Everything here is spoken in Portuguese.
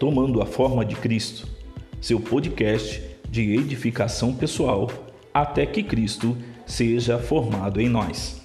Tomando a Forma de Cristo, seu podcast de edificação pessoal até que Cristo seja formado em nós.